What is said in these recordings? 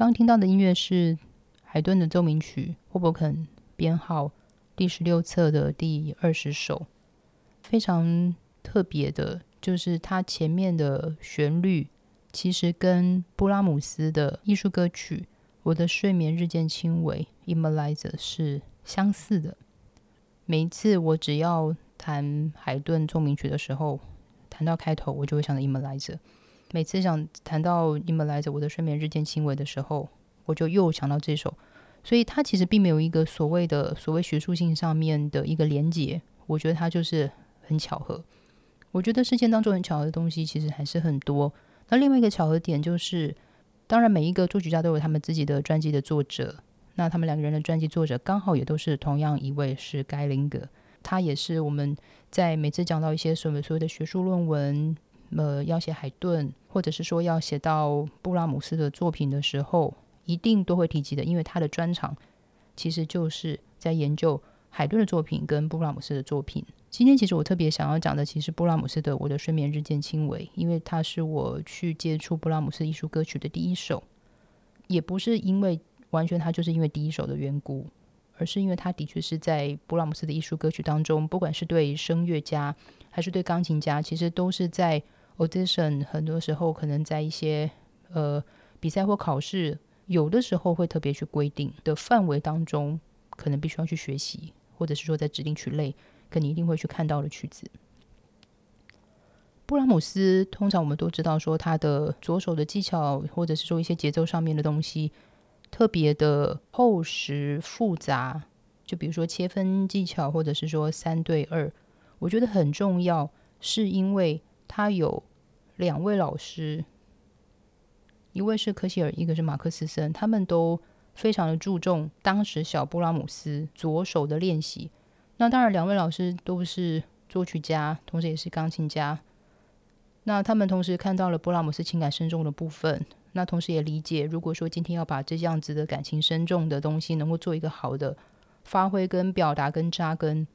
刚听到的音乐是海顿的奏鸣曲，霍伯肯编号第十六册的第二十首，非常特别的，就是它前面的旋律其实跟布拉姆斯的艺术歌曲《我的睡眠日渐轻微》（Immortalizer） 是相似的。每一次我只要弹海顿奏鸣曲的时候，弹到开头，我就会想到《Immortalizer》。每次想谈到《你们来着》我的睡眠日渐轻微的时候，我就又想到这首。所以它其实并没有一个所谓的所谓学术性上面的一个连结，我觉得它就是很巧合。我觉得世界当中很巧合的东西其实还是很多。那另外一个巧合点就是，当然每一个作曲家都有他们自己的专辑的作者，那他们两个人的专辑作者刚好也都是同样一位是盖林格，他也是我们在每次讲到一些所谓所谓的学术论文。呃，要写海顿，或者是说要写到布拉姆斯的作品的时候，一定都会提及的，因为他的专长其实就是在研究海顿的作品跟布拉姆斯的作品。今天其实我特别想要讲的，其实布拉姆斯的《我的睡眠日渐轻微》，因为它是我去接触布拉姆斯艺术歌曲的第一首，也不是因为完全他就是因为第一首的缘故，而是因为他的确是在布拉姆斯的艺术歌曲当中，不管是对声乐家还是对钢琴家，其实都是在。Audition 很多时候可能在一些呃比赛或考试，有的时候会特别去规定的范围当中，可能必须要去学习，或者是说在指定曲类，可你一定会去看到的曲子。布拉姆斯通常我们都知道说他的左手的技巧，或者是说一些节奏上面的东西，特别的厚实复杂。就比如说切分技巧，或者是说三对二，我觉得很重要，是因为他有。两位老师，一位是科希尔，一个是马克思森，他们都非常的注重当时小布拉姆斯左手的练习。那当然，两位老师都是作曲家，同时也是钢琴家。那他们同时看到了布拉姆斯情感深重的部分，那同时也理解，如果说今天要把这样子的感情深重的东西能够做一个好的发挥、跟表达、跟扎根。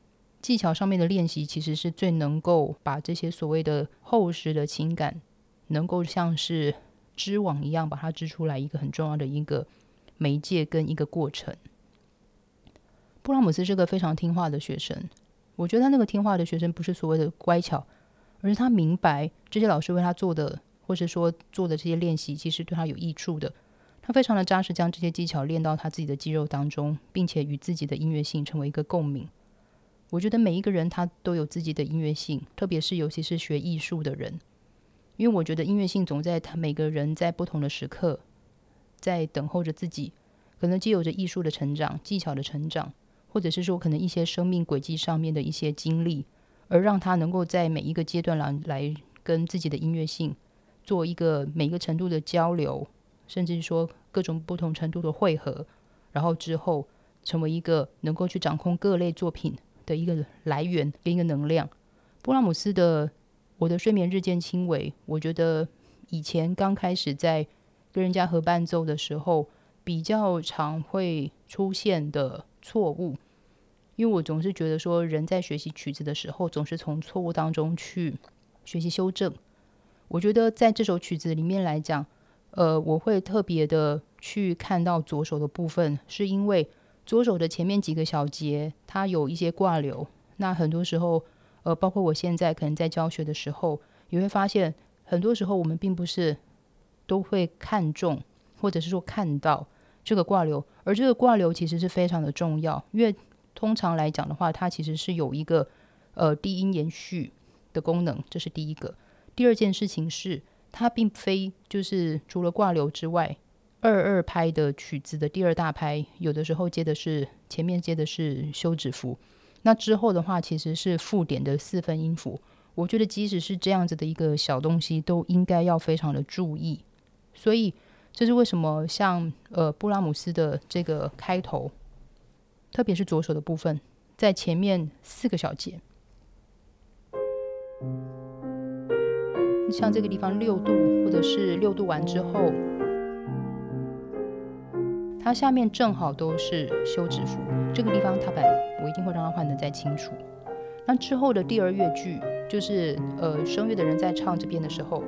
技巧上面的练习，其实是最能够把这些所谓的厚实的情感，能够像是织网一样把它织出来，一个很重要的一个媒介跟一个过程。布拉姆斯是个非常听话的学生，我觉得他那个听话的学生不是所谓的乖巧，而是他明白这些老师为他做的，或者说做的这些练习，其实对他有益处的。他非常的扎实，将这些技巧练到他自己的肌肉当中，并且与自己的音乐性成为一个共鸣。我觉得每一个人他都有自己的音乐性，特别是尤其是学艺术的人，因为我觉得音乐性总在他每个人在不同的时刻，在等候着自己，可能既有着艺术的成长、技巧的成长，或者是说可能一些生命轨迹上面的一些经历，而让他能够在每一个阶段来来跟自己的音乐性做一个每一个程度的交流，甚至说各种不同程度的汇合，然后之后成为一个能够去掌控各类作品。的一个来源跟一个能量，布拉姆斯的《我的睡眠日渐轻微》，我觉得以前刚开始在跟人家合伴奏的时候，比较常会出现的错误，因为我总是觉得说，人在学习曲子的时候，总是从错误当中去学习修正。我觉得在这首曲子里面来讲，呃，我会特别的去看到左手的部分，是因为。左手的前面几个小节，它有一些挂留。那很多时候，呃，包括我现在可能在教学的时候，你会发现，很多时候我们并不是都会看重，或者是说看到这个挂留。而这个挂留其实是非常的重要，因为通常来讲的话，它其实是有一个呃低音延续的功能，这是第一个。第二件事情是，它并非就是除了挂留之外。二二拍的曲子的第二大拍，有的时候接的是前面接的是休止符，那之后的话其实是附点的四分音符。我觉得即使是这样子的一个小东西，都应该要非常的注意。所以这是为什么像呃布拉姆斯的这个开头，特别是左手的部分，在前面四个小节，像这个地方六度，或者是六度完之后。它下面正好都是休止符，这个地方踏板我一定会让它换得再清楚。那之后的第二乐句就是呃声乐的人在唱这边的时候，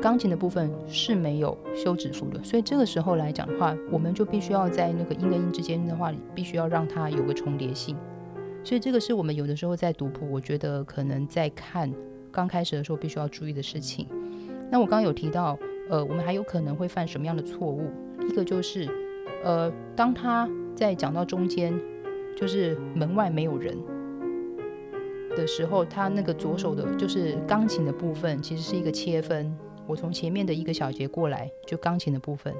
钢琴的部分是没有休止符的，所以这个时候来讲的话，我们就必须要在那个音跟音之间的话，必须要让它有个重叠性。所以这个是我们有的时候在读谱，我觉得可能在看刚开始的时候必须要注意的事情。那我刚刚有提到，呃，我们还有可能会犯什么样的错误？一个就是，呃，当他在讲到中间，就是门外没有人。的时候，他那个左手的，就是钢琴的部分，其实是一个切分。我从前面的一个小节过来，就钢琴的部分。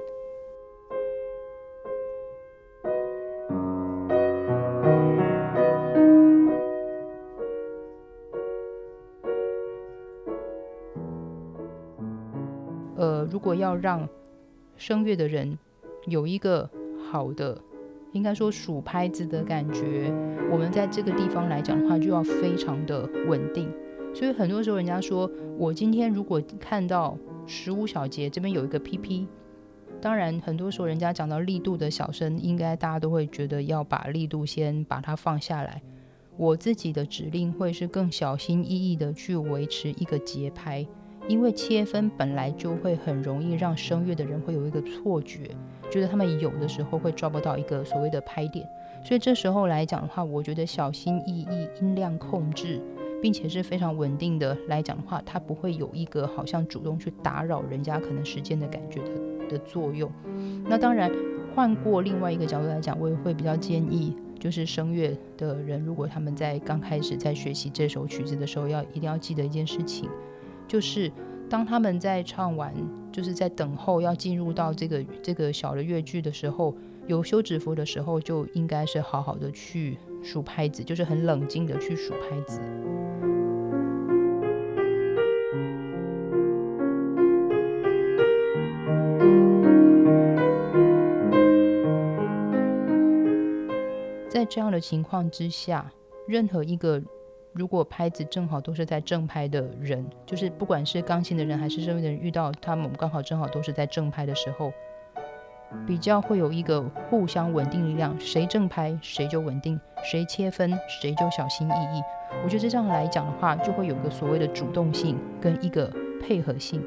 呃，如果要让声乐的人有一个好的。应该说数拍子的感觉，我们在这个地方来讲的话，就要非常的稳定。所以很多时候，人家说我今天如果看到十五小节这边有一个 PP，当然很多时候人家讲到力度的小声，应该大家都会觉得要把力度先把它放下来。我自己的指令会是更小心翼翼的去维持一个节拍。因为切分本来就会很容易让声乐的人会有一个错觉，觉得他们有的时候会抓不到一个所谓的拍点，所以这时候来讲的话，我觉得小心翼翼、音量控制，并且是非常稳定的来讲的话，它不会有一个好像主动去打扰人家可能时间的感觉的的作用。那当然，换过另外一个角度来讲，我也会比较建议，就是声乐的人，如果他们在刚开始在学习这首曲子的时候，要一定要记得一件事情。就是当他们在唱完，就是在等候要进入到这个这个小的乐句的时候，有休止符的时候，就应该是好好的去数拍子，就是很冷静的去数拍子。在这样的情况之下，任何一个。如果拍子正好都是在正拍的人，就是不管是钢琴的人还是声乐的人，遇到他们刚好正好都是在正拍的时候，比较会有一个互相稳定力量，谁正拍谁就稳定，谁切分谁就小心翼翼。我觉得这样来讲的话，就会有个所谓的主动性跟一个配合性。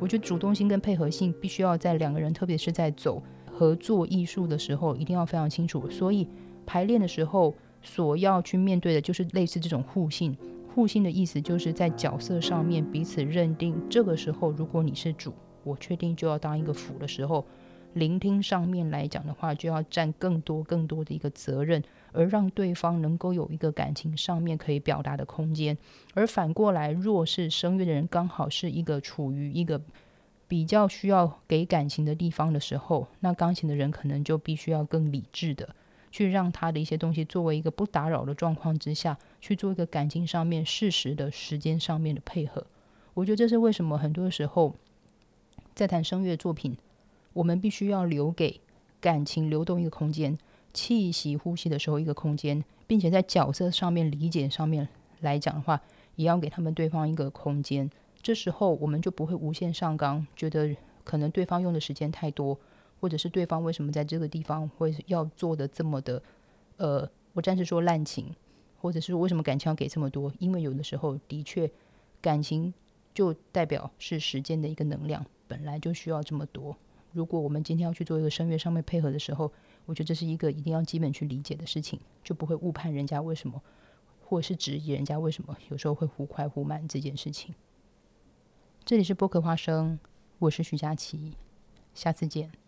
我觉得主动性跟配合性必须要在两个人，特别是在走合作艺术的时候，一定要非常清楚。所以排练的时候。所要去面对的就是类似这种互信。互信的意思就是在角色上面彼此认定。这个时候，如果你是主，我确定就要当一个辅的时候，聆听上面来讲的话，就要占更多更多的一个责任，而让对方能够有一个感情上面可以表达的空间。而反过来，若是声乐的人刚好是一个处于一个比较需要给感情的地方的时候，那钢琴的人可能就必须要更理智的。去让他的一些东西作为一个不打扰的状况之下去做一个感情上面适时的时间上面的配合，我觉得这是为什么很多时候在谈声乐作品，我们必须要留给感情流动一个空间，气息呼吸的时候一个空间，并且在角色上面理解上面来讲的话，也要给他们对方一个空间。这时候我们就不会无限上纲，觉得可能对方用的时间太多。或者是对方为什么在这个地方会要做的这么的，呃，我暂时说滥情，或者是为什么感情要给这么多？因为有的时候的确，感情就代表是时间的一个能量，本来就需要这么多。如果我们今天要去做一个声乐上面配合的时候，我觉得这是一个一定要基本去理解的事情，就不会误判人家为什么，或者是质疑人家为什么有时候会忽快忽慢这件事情。这里是播客花生，我是徐佳琪，下次见。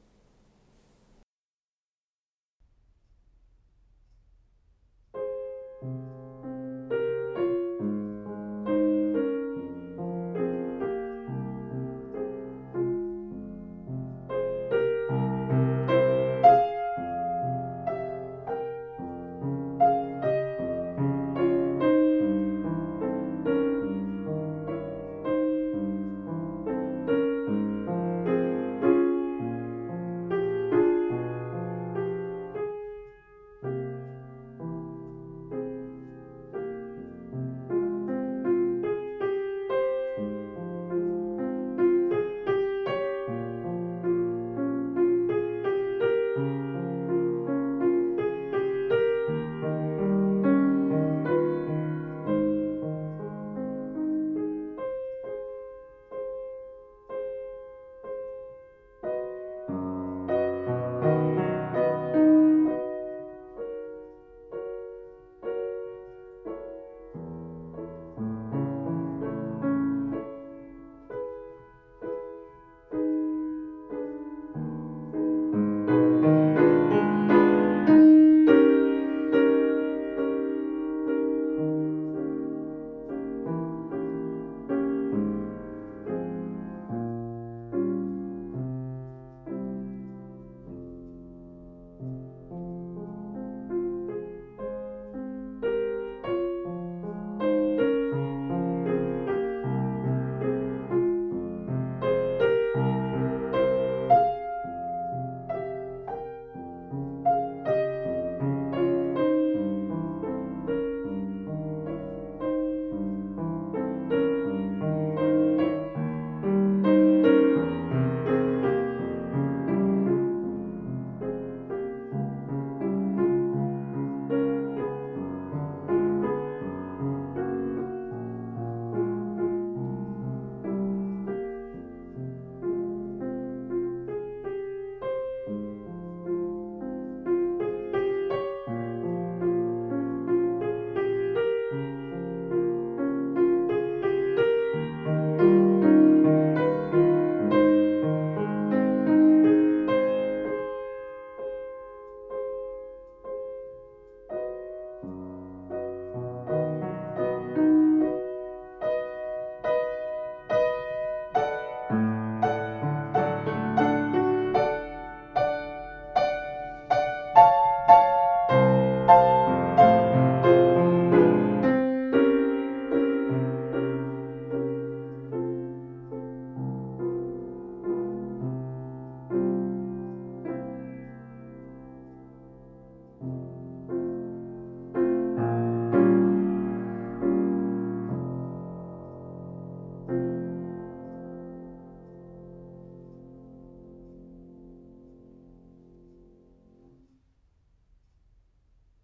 You